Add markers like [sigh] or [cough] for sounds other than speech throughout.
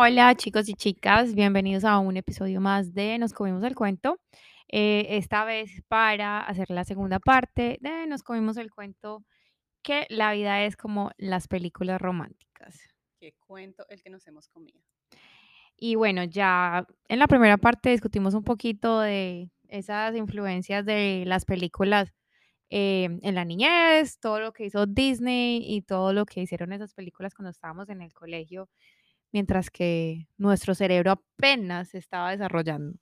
Hola chicos y chicas, bienvenidos a un episodio más de Nos Comimos el Cuento. Eh, esta vez para hacer la segunda parte de Nos Comimos el Cuento, que la vida es como las películas románticas. Qué cuento el que nos hemos comido. Y bueno, ya en la primera parte discutimos un poquito de esas influencias de las películas eh, en la niñez, todo lo que hizo Disney y todo lo que hicieron esas películas cuando estábamos en el colegio mientras que nuestro cerebro apenas estaba desarrollando.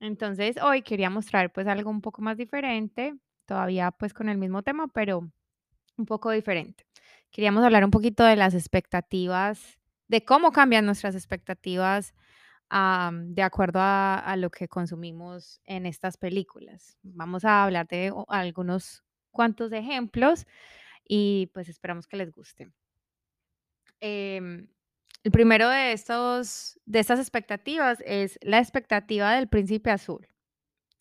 Entonces, hoy quería mostrar pues algo un poco más diferente, todavía pues con el mismo tema, pero un poco diferente. Queríamos hablar un poquito de las expectativas, de cómo cambian nuestras expectativas de acuerdo a, lo que consumimos en estas películas. Vamos a hablar de algunos cuantos ejemplos y pues esperamos que les guste. Eh, el primero de, estos, de estas expectativas es la expectativa del príncipe azul.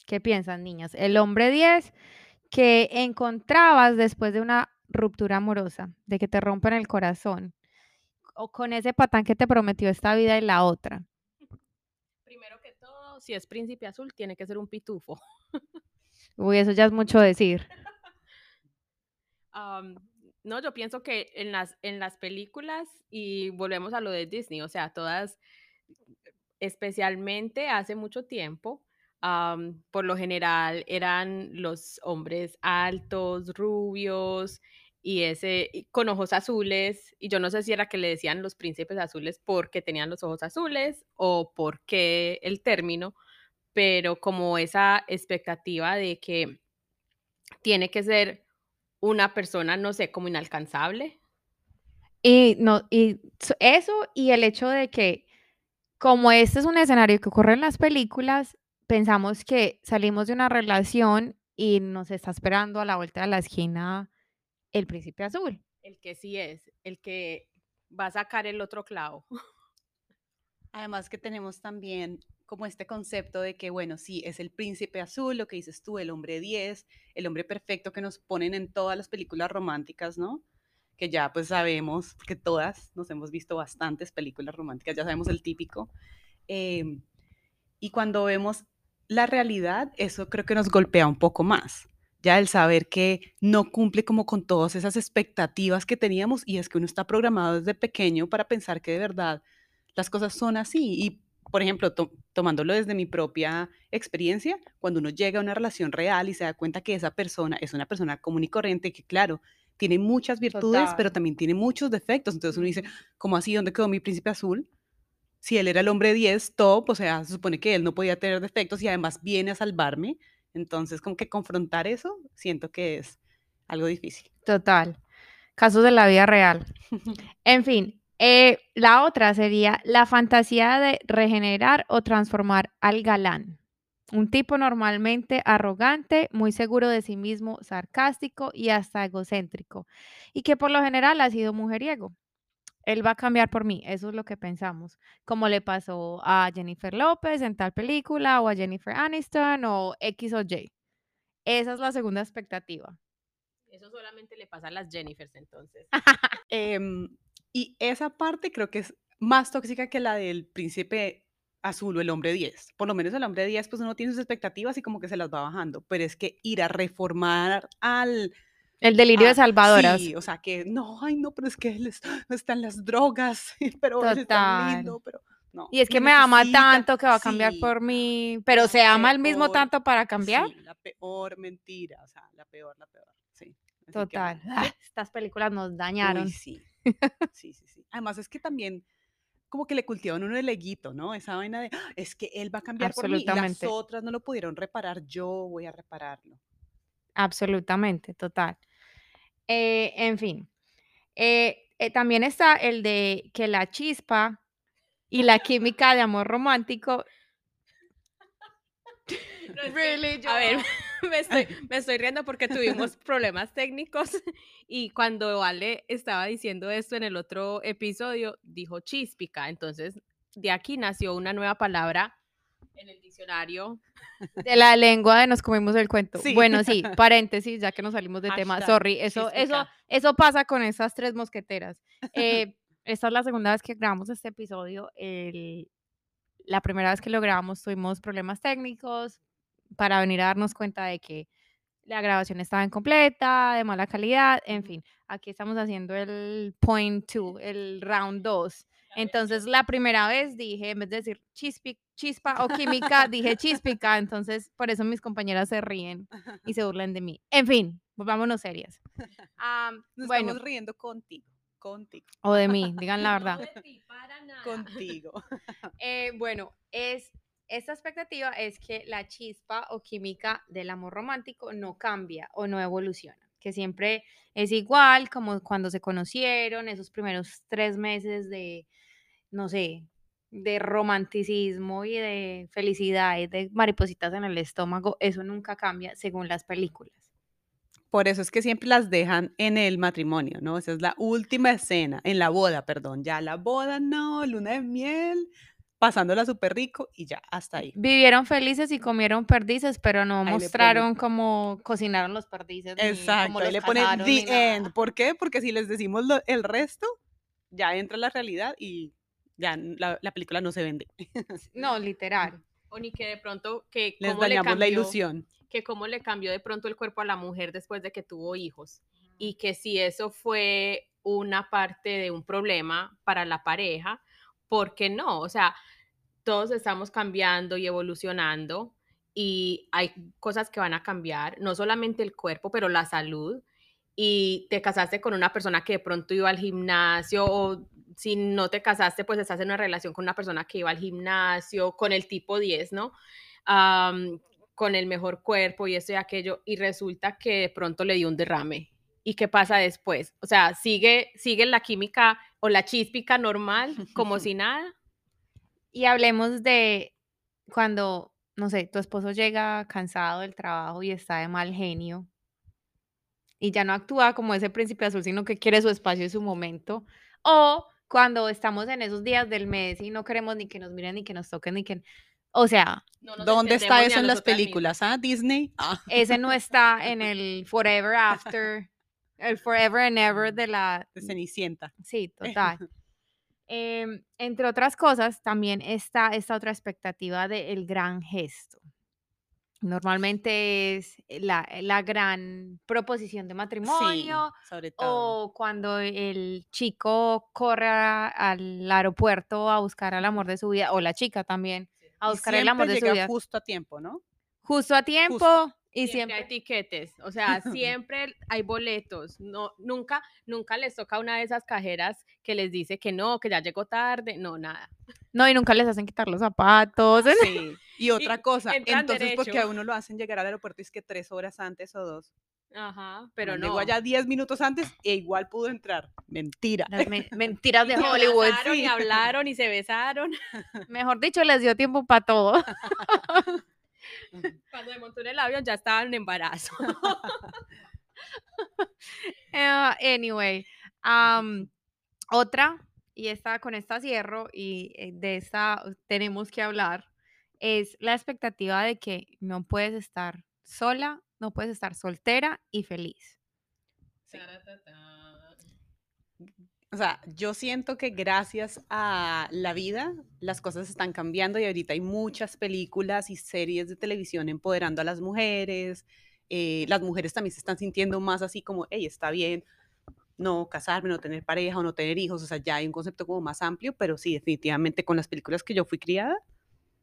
¿Qué piensan, niñas? El hombre 10 que encontrabas después de una ruptura amorosa, de que te rompen el corazón, o con ese patán que te prometió esta vida y la otra. Primero que todo, si es príncipe azul, tiene que ser un pitufo. Uy, eso ya es mucho decir. [laughs] No, yo pienso que en las, en las películas, y volvemos a lo de Disney, o sea, todas, especialmente hace mucho tiempo, por lo general eran los hombres altos, rubios y ese con ojos azules y yo no sé si era que le decían los príncipes azules porque tenían los ojos azules o porque el término, pero como esa expectativa de que tiene que ser una persona, no sé, como inalcanzable. Y, no, y eso y el hecho de que como este es un escenario que ocurre en las películas, pensamos que salimos de una relación y nos está esperando a la vuelta de la esquina el príncipe azul. El que sí es, el que va a sacar el otro clavo. Además que tenemos también como este concepto de que, bueno, sí, es el príncipe azul, lo que dices tú, el hombre 10, el hombre perfecto que nos ponen en todas las películas románticas, ¿no? Que ya pues sabemos, porque todas nos hemos visto bastantes películas románticas, ya sabemos el típico. Em, y cuando vemos la realidad, eso creo que nos golpea un poco más. Ya el saber que no cumple como con todas esas expectativas que teníamos y es que uno está programado desde pequeño para pensar que de verdad las cosas son así y por ejemplo, tomándolo desde mi propia experiencia, cuando uno llega a una relación real y se da cuenta que esa persona es una persona común y corriente, que claro, tiene muchas virtudes, pero también tiene muchos defectos. Entonces uno dice, ¿cómo así? ¿Dónde quedó mi príncipe azul? Si él era el hombre 10, top, o sea, se supone que él no podía tener defectos y además viene a salvarme. Entonces, como que confrontar eso, siento que es algo difícil. Total. Casos de la vida real. [laughs] en fin, eh, la otra sería la fantasía de regenerar o transformar al galán. Un tipo normalmente arrogante, muy seguro de sí mismo, sarcástico y hasta egocéntrico, y que por lo general ha sido mujeriego. Él va a cambiar por mí, eso es lo que pensamos, como le pasó a Jennifer López en tal película, o a Jennifer Aniston, o X o Y. Esa es la segunda expectativa. Eso solamente le pasa a las Jennifers entonces. [laughs] Em, y esa parte creo que es más tóxica que la del príncipe azul o el hombre 10. Por lo menos el hombre 10, pues uno tiene sus expectativas y como que se las va bajando. Pero es que ir a reformar al... El delirio de salvadoras. Sí, o sea que no, ay no, pero es que él están las drogas, [laughs] pero él está lindo, pero no. Y es que me ama tanto que va a cambiar por mí, pero se ama el mismo tanto para cambiar. Sí, la peor mentira, o sea, la peor, la peor, sí. Total. estas películas nos dañaron. sí. [laughs] Sí, sí, sí. Además es que también como que le cultivan uno el eguito, ¿no? Esa vaina de, ¡Ah! es que él va a cambiar por mí y las otras no lo pudieron reparar, yo voy a repararlo. Absolutamente, total. Eh, en fin, eh, eh, también está el de que la chispa y la química de amor romántico [laughs] a ver, [laughs] me estoy, me estoy riendo porque tuvimos [laughs] problemas técnicos [laughs] y cuando Ale estaba diciendo esto en el otro episodio, dijo chispica. Entonces, de aquí nació una nueva palabra en el diccionario. De la lengua de nos comimos el cuento. Bueno, sí, paréntesis, ya que nos salimos de tema. Sorry, eso, eso, eso pasa con esas tres mosqueteras. Eh, esta es la segunda vez que grabamos este episodio. El, la primera vez que lo grabamos tuvimos problemas técnicos para venir a darnos cuenta de que la grabación estaba incompleta, de mala calidad, en fin. Aquí estamos haciendo el point two, el round 2. Entonces, la primera vez dije, en vez de decir chispa o química, dije chispica. Entonces, por eso mis compañeras se ríen y se burlan de mí. En fin, volvámonos serias. [laughs] Nos bueno, estamos riendo contigo. Contigo. O de mí, digan la verdad. [laughs] Contigo. Eh, bueno, es esta expectativa es que la chispa o química del amor romántico no cambia o no evoluciona, que siempre es igual como cuando se conocieron, esos primeros tres meses de, no sé, de romanticismo y de felicidad y de maripositas en el estómago, eso nunca cambia según las películas. Por eso es que siempre las dejan en el matrimonio, ¿no? Esa es la última escena, en la boda, perdón. Ya la boda, no, luna de miel, pasándola súper rico y ya, hasta ahí. Vivieron felices y comieron perdices, pero no mostraron cómo cocinaron los perdices. Exacto, ahí le ponen the end. ¿Por qué? Porque si les decimos el resto, ya entra la realidad y ya la, película no se vende. [laughs] No, literal. O ni que de pronto que les dañamos la ilusión. Que cómo le cambió de pronto el cuerpo a la mujer después de que tuvo hijos. Y que si eso fue una parte de un problema para la pareja, ¿por qué no? O sea, todos estamos cambiando y evolucionando y hay cosas que van a cambiar, no solamente el cuerpo, pero la salud. Y te casaste con una persona que de pronto iba al gimnasio o si no te casaste, pues estás en una relación con una persona que iba al gimnasio, con el tipo 10, ¿no? con el mejor cuerpo y esto y aquello, y resulta que de pronto le dio un derrame. ¿Y qué pasa después? O sea, sigue, sigue la química o la chíspica normal, como [laughs] si nada. Y hablemos de cuando, no sé, tu esposo llega cansado del trabajo y está de mal genio y ya no actúa como ese príncipe azul, sino que quiere su espacio y su momento. O cuando estamos en esos días del mes y no queremos ni que nos miren, ni que nos toquen, ni que... O sea, ¿dónde está eso en las películas? ¿Ah? Disney. Ah. Ese no está en [laughs] el Forever After, el Forever and Ever de la... De Cenicienta. Sí, [laughs] total. Em, entre otras cosas, también está esta otra expectativa del gran gesto. Normalmente es la, la gran proposición de matrimonio sobre todo. o cuando el chico corre al aeropuerto a buscar al amor de su vida, o la chica también, a buscar el amor de su vida. Justo a tiempo, ¿no? Justo a tiempo, y siempre, hay etiquetes, o sea, [laughs] siempre hay boletos. No, nunca, nunca les toca una de esas cajeras que les dice que no, que ya llegó tarde, no, nada. No, y nunca les hacen quitar los zapatos. [laughs] Sí. Y otra cosa, entonces porque a uno lo hacen llegar al aeropuerto y es que tres horas antes o dos. Ajá, pero no. Llegó allá diez minutos antes e igual pudo entrar. Mentira. mentiras [laughs] de Hollywood. Y hablaron y se besaron. Mejor dicho, les dio tiempo para todo. [laughs] Cuando me montó en el avión ya estaba en embarazo. Eh, [laughs] [laughs] anyway, otra, y esta, con esta cierro, y eh, de esta tenemos que hablar, es la expectativa de que no puedes estar sola, no puedes estar soltera y feliz. O sea, yo siento que gracias a la vida las cosas están cambiando y ahorita hay muchas películas y series de televisión empoderando a las mujeres. Eh, las mujeres también se están sintiendo más así como, hey, está bien no casarme, no tener pareja o no tener hijos. O sea, ya hay un concepto como más amplio, pero sí, definitivamente con las películas que yo fui criada.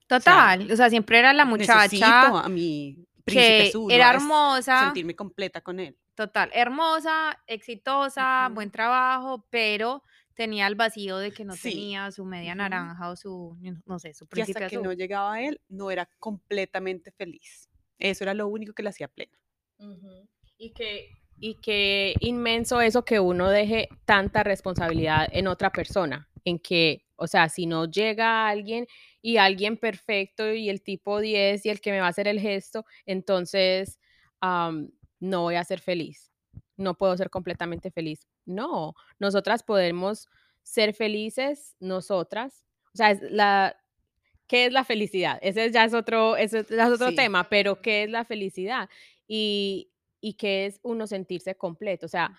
Total, o sea, siempre era la muchacha. a mi príncipe que era hermosa. Sentirme completa con él. Total, hermosa, exitosa, buen trabajo, pero tenía el vacío de que no tenía su media naranja o su, no sé, su príncipe y hasta que no llegaba a él, no era completamente feliz. Eso era lo único que le hacía plena. Y que y qué inmenso eso que uno deje tanta responsabilidad en otra persona, en que, o sea, si no llega alguien y alguien perfecto y el tipo 10 y el que me va a hacer el gesto, entonces no voy a ser feliz, no puedo ser completamente feliz. No, nosotras podemos ser felices, nosotras. O sea, es la, ¿qué es la felicidad? Ese ya es otro, ese es otro tema, pero ¿qué es la felicidad? Y, y qué es uno sentirse completo. O sea,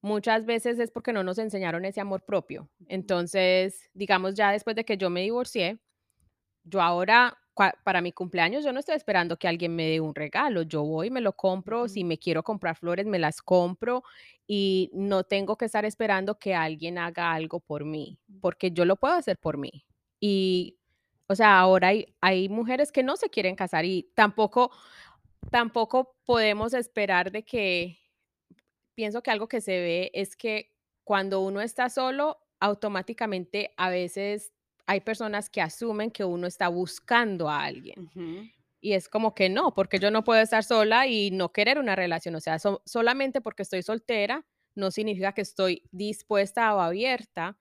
muchas veces es porque no nos enseñaron ese amor propio. Entonces, digamos, ya después de que yo me divorcié, yo ahora, para mi cumpleaños, yo no estoy esperando que alguien me dé un regalo. Yo voy, me lo compro. Si me quiero comprar flores, me las compro y no tengo que estar esperando que alguien haga algo por mí, porque yo lo puedo hacer por mí. Y, o sea, ahora hay, hay mujeres que no se quieren casar y tampoco, tampoco podemos esperar de que pienso que algo que se ve es que cuando uno está solo, automáticamente a veces hay personas que asumen que uno está buscando a alguien. Y es como que no, porque yo no puedo estar sola y no querer una relación. O sea, solamente porque estoy soltera no significa que estoy dispuesta o abierta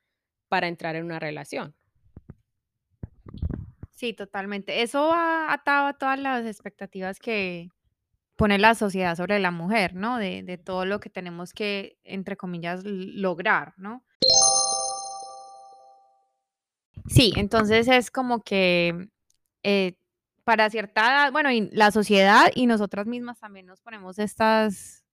para entrar en una relación. Sí, totalmente. Eso ha atado a todas las expectativas que, pone la sociedad sobre la mujer, ¿no? De, todo lo que tenemos que, entre comillas, lograr, ¿no? Sí, entonces es como que eh, para cierta edad, bueno, y la sociedad y nosotras mismas también nos ponemos estas,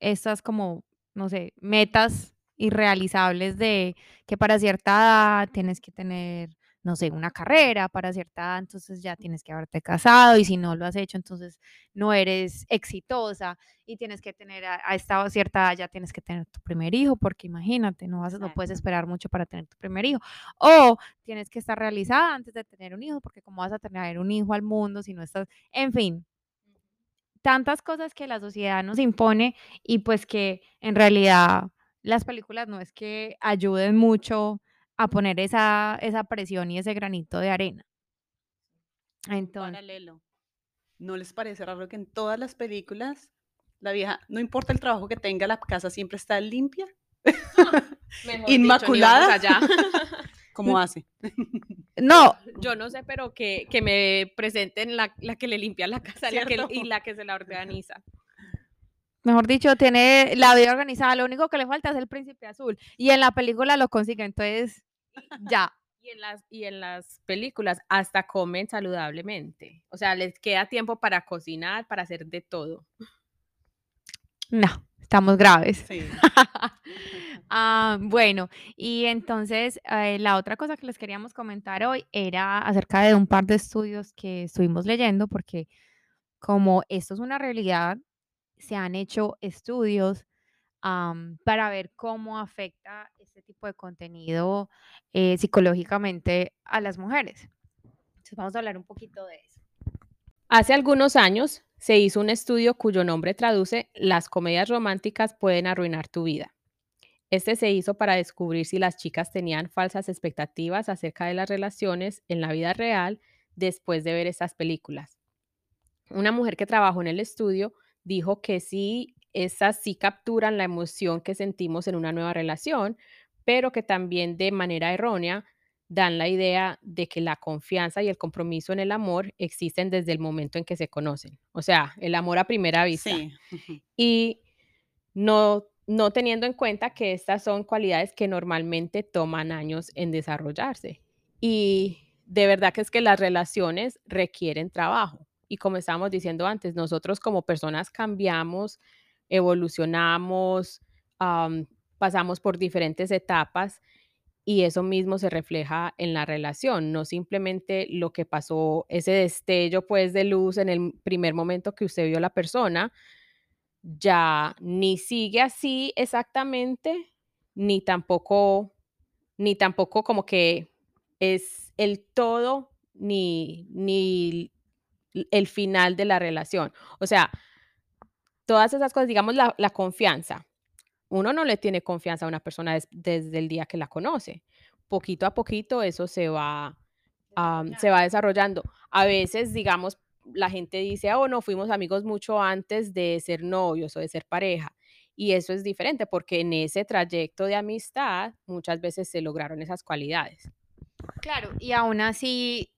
estas como, no sé, metas irrealizables de que para cierta edad tienes que tener no sé, una carrera para cierta edad, entonces ya tienes que haberte casado y si no lo has hecho, entonces no eres exitosa y tienes que tener a, esta cierta edad ya tienes que tener tu primer hijo, porque imagínate, no, vas, no puedes esperar mucho para tener tu primer hijo. O tienes que estar realizada antes de tener un hijo, porque cómo vas a tener un hijo al mundo si no estás, en fin, tantas cosas que la sociedad nos impone y pues que en realidad las películas no es que ayuden mucho a poner esa, esa presión y ese granito de arena. Entonces, Paralelo. ¿No les parece raro que en todas las películas la vieja, no importa el trabajo que tenga, la casa siempre está limpia? [laughs] Inmaculada. [laughs] ¿Cómo hace? [laughs] No. Yo no sé, pero que, que me presenten la, la, que le limpia la casa y la que se la organiza mejor dicho, tiene la vida organizada. Lo único que le falta es el príncipe azul. Y en la película lo consigue, entonces [laughs] ya. Y en, las, y en las películas hasta comen saludablemente. O sea, les queda tiempo para cocinar, para hacer de todo. No, estamos graves. Sí. [laughs] Ah, bueno, y entonces eh, la otra cosa que les queríamos comentar hoy era acerca de un par de estudios que estuvimos leyendo, porque como esto es una realidad, se han hecho estudios para ver cómo afecta este tipo de contenido eh, psicológicamente a las mujeres. Entonces vamos a hablar un poquito de eso. Hace algunos años se hizo un estudio cuyo nombre traduce Las comedias románticas pueden arruinar tu vida. Este se hizo para descubrir si las chicas tenían falsas expectativas acerca de las relaciones en la vida real después de ver estas películas. Una mujer que trabajó en el estudio dijo que sí, esas sí capturan la emoción que sentimos en una nueva relación, pero que también de manera errónea dan la idea de que la confianza y el compromiso en el amor existen desde el momento en que se conocen. O sea, el amor a primera vista. Y no, no teniendo en cuenta que estas son cualidades que normalmente toman años en desarrollarse. Y de verdad que es que las relaciones requieren trabajo. Y como estábamos diciendo antes, nosotros como personas cambiamos, evolucionamos, pasamos por diferentes etapas y eso mismo se refleja en la relación, no simplemente lo que pasó, ese destello pues de luz en el primer momento que usted vio a la persona, ya ni sigue así exactamente, ni tampoco, ni tampoco como que es el todo, ni, ni el final de la relación. O sea, todas esas cosas, digamos, la, confianza. Uno no le tiene confianza a una persona desde el día que la conoce. Poquito a poquito eso se va, se va desarrollando. A veces, digamos, la gente dice, oh, no, fuimos amigos mucho antes de ser novios o de ser pareja. Y eso es diferente porque en ese trayecto de amistad muchas veces se lograron esas cualidades. Claro, y aún así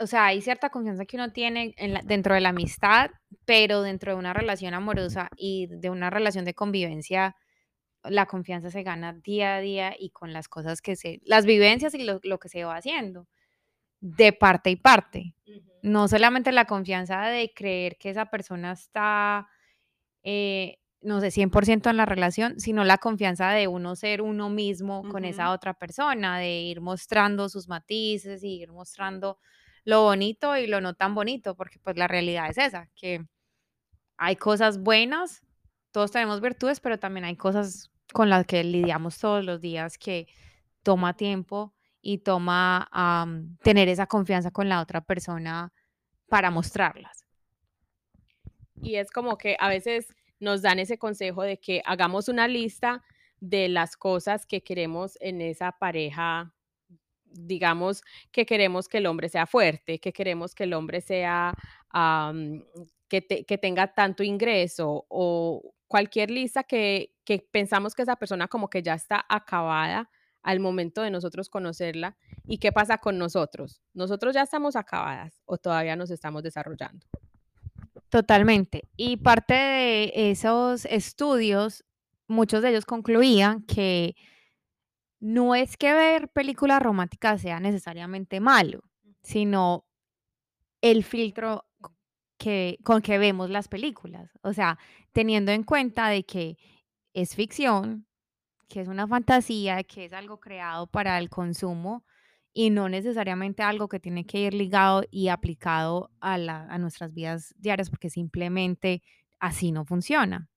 o sea, hay cierta confianza que uno tiene dentro de la amistad, pero dentro de una relación amorosa y de una relación de convivencia, la confianza se gana día a día y con las cosas que se, las vivencias y lo, que se va haciendo, de parte y parte. No solamente la confianza de creer que esa persona está, eh, no sé, 100% en la relación, sino la confianza de uno ser uno mismo con esa otra persona, de ir mostrando sus matices y ir mostrando lo bonito y lo no tan bonito, porque pues la realidad es esa, que hay cosas buenas, todos tenemos virtudes, pero también hay cosas con las que lidiamos todos los días que toma tiempo y toma tener esa confianza con la otra persona para mostrarlas. Y es como que a veces nos dan ese consejo de que hagamos una lista de las cosas que queremos en esa pareja, digamos que queremos que el hombre sea fuerte, que queremos que el hombre sea, que, que tenga tanto ingreso o cualquier lista que, que pensamos que esa persona como que ya está acabada al momento de nosotros conocerla. ¿Y qué pasa con nosotros? ¿Nosotros ya estamos acabadas o todavía nos estamos desarrollando? Totalmente. Y parte de esos estudios, muchos de ellos concluían que no es que ver películas románticas sea necesariamente malo, sino el filtro que, con que vemos las películas. O sea, teniendo en cuenta de que es ficción, que es una fantasía, que es algo creado para el consumo y no necesariamente algo que tiene que ir ligado y aplicado a, la- a nuestras vidas diarias, porque simplemente así no funciona.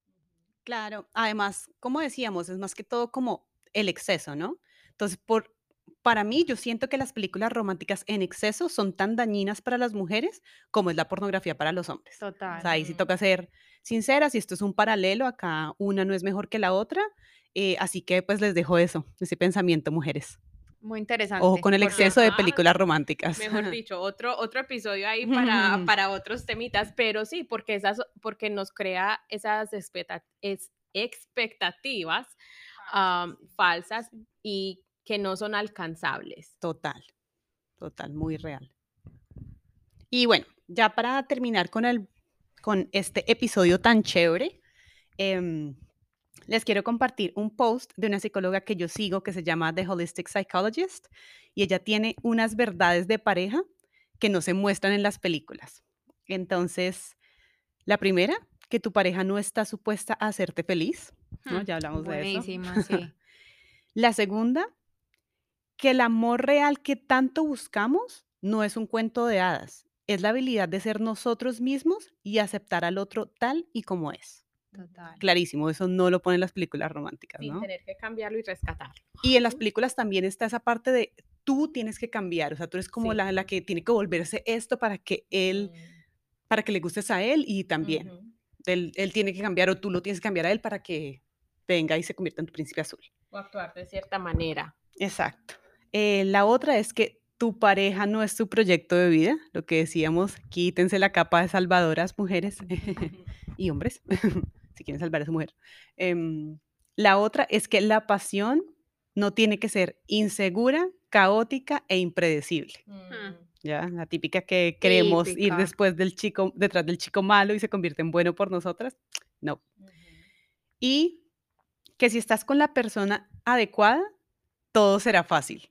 Claro, además, como decíamos, es más que todo como el exceso, ¿no? Entonces, por, para mí, yo siento que las películas románticas en exceso son tan dañinas para las mujeres como es la pornografía para los hombres. O Total. sea, ahí sí Ujú. toca ser sinceras y esto es un paralelo, acá una no es mejor que la otra, eh, así que pues les dejo eso, ese pensamiento, mujeres. Muy interesante. Ojo con el exceso de películas románticas. Mejor [laughs] dicho, otro, otro episodio ahí para, [laughs] para otros temitas, pero sí, porque, esas, porque nos crea esas expecta- es- expectativas falsas y que no son alcanzables. Total, total, muy real. Y bueno, ya para terminar con, el, con este episodio tan chévere, em, les quiero compartir un post de una psicóloga que yo sigo que se llama The Holistic Psychologist y ella tiene unas verdades de pareja que no se muestran en las películas. Entonces, la primera, que tu pareja no está supuesta a hacerte feliz, ¿no? Ya hablamos de eso. Sí. [laughs] La segunda, que el amor real que tanto buscamos no es un cuento de hadas, es la habilidad de ser nosotros mismos y aceptar al otro tal y como es. Total. Clarísimo, eso no lo ponen las películas románticas, Sin ¿no? tener que cambiarlo y rescatarlo. Y en las películas también está esa parte de tú tienes que cambiar, o sea, tú eres como Sí. la, la que tiene que volverse esto para que él, para que le gustes a él y también. Él, él tiene que cambiar o tú lo tienes que cambiar a él para que venga y se convierta en tu príncipe azul. O actuar de cierta manera. Exacto. Eh, la otra es que tu pareja no es tu proyecto de vida, lo que decíamos, quítense la capa de salvadoras, mujeres [laughs] y hombres, [laughs] si quieren salvar a su mujer. Em, la otra es que la pasión no tiene que ser insegura, caótica e impredecible. Mm. Ya, la típica que queremos ir después del chico, detrás del chico malo y se convierte en bueno por nosotras. No. Y que si estás con la persona adecuada, todo será fácil.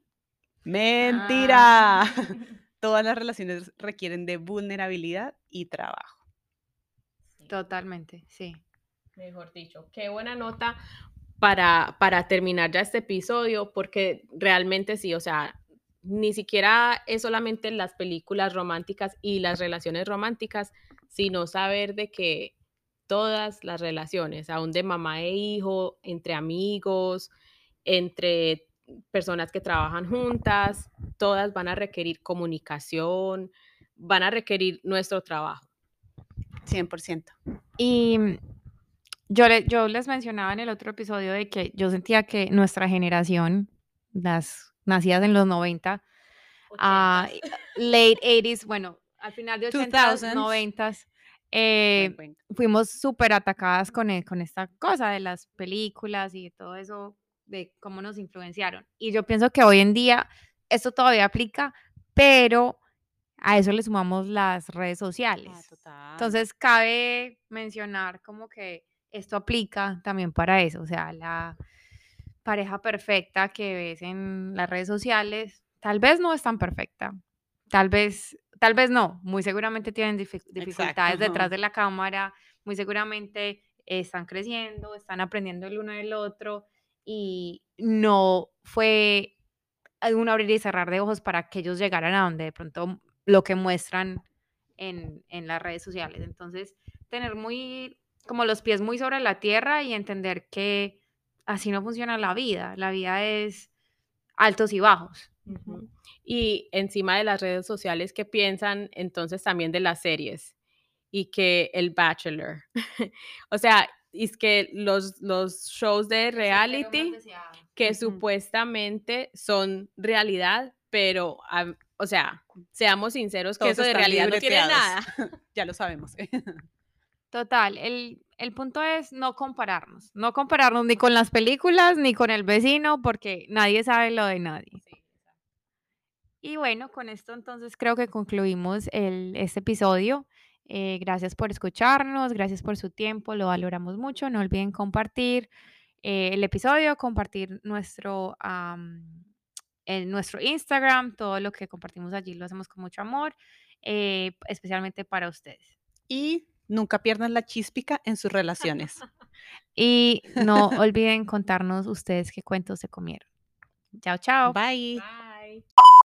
Mentira. Ah. [laughs] [laughs] Todas las relaciones requieren de vulnerabilidad y trabajo. Totalmente, sí. Mejor dicho, qué buena nota para, para terminar ya este episodio, porque realmente sí, o sea, ni siquiera es solamente las películas románticas y las relaciones románticas, sino saber de que todas las relaciones, aún de mamá e hijo, entre amigos, entre personas que trabajan juntas, todas van a requerir comunicación, van a requerir nuestro trabajo. 100%. Y mm, yo, le- yo les mencionaba en el otro episodio de que yo sentía que nuestra generación, las nacidas en los 90, ah, late 80s, bueno, al final de 80s, 2000s. 90s, eh, fuimos súper atacadas con, e- con esta cosa de las películas y todo eso, de cómo nos influenciaron. Y yo pienso que hoy en día esto todavía aplica, pero a eso le sumamos las redes sociales. Ah, total. Entonces, cabe mencionar como que esto aplica también para eso, o sea, la pareja perfecta que ves en las redes sociales, tal vez no es tan perfecta, tal vez, tal vez no, muy seguramente tienen dific- dificultades Exacto. detrás de la cámara, muy seguramente están creciendo, están aprendiendo el uno del otro y no fue un abrir y cerrar de ojos para que ellos llegaran a donde de pronto lo que muestran en, en las redes sociales. Entonces, tener muy, como los pies muy sobre la tierra y entender que así no funciona la vida. La vida es altos y bajos. Y encima de las redes sociales, ¿qué piensan entonces también de las series? Y que el Bachelor. [laughs] o sea, es que los, los shows de reality que supuestamente son realidad, pero, o sea, seamos sinceros que eso de realidad no tiene nada. [laughs] ya lo sabemos. [laughs] Total, el, el, punto es no compararnos, no compararnos ni con las películas ni con el vecino porque nadie sabe lo de nadie. Y bueno, con esto entonces creo que concluimos el, este episodio. Eh, gracias por escucharnos, gracias por su tiempo, lo valoramos mucho. No olviden compartir eh, el episodio, compartir nuestro, en nuestro Instagram, todo lo que compartimos allí lo hacemos con mucho amor, eh, especialmente para ustedes. Y Nunca pierdan la chíspica en sus relaciones. [laughs] y no olviden contarnos ustedes qué cuentos se comieron. Chao, chao. Bye. Bye.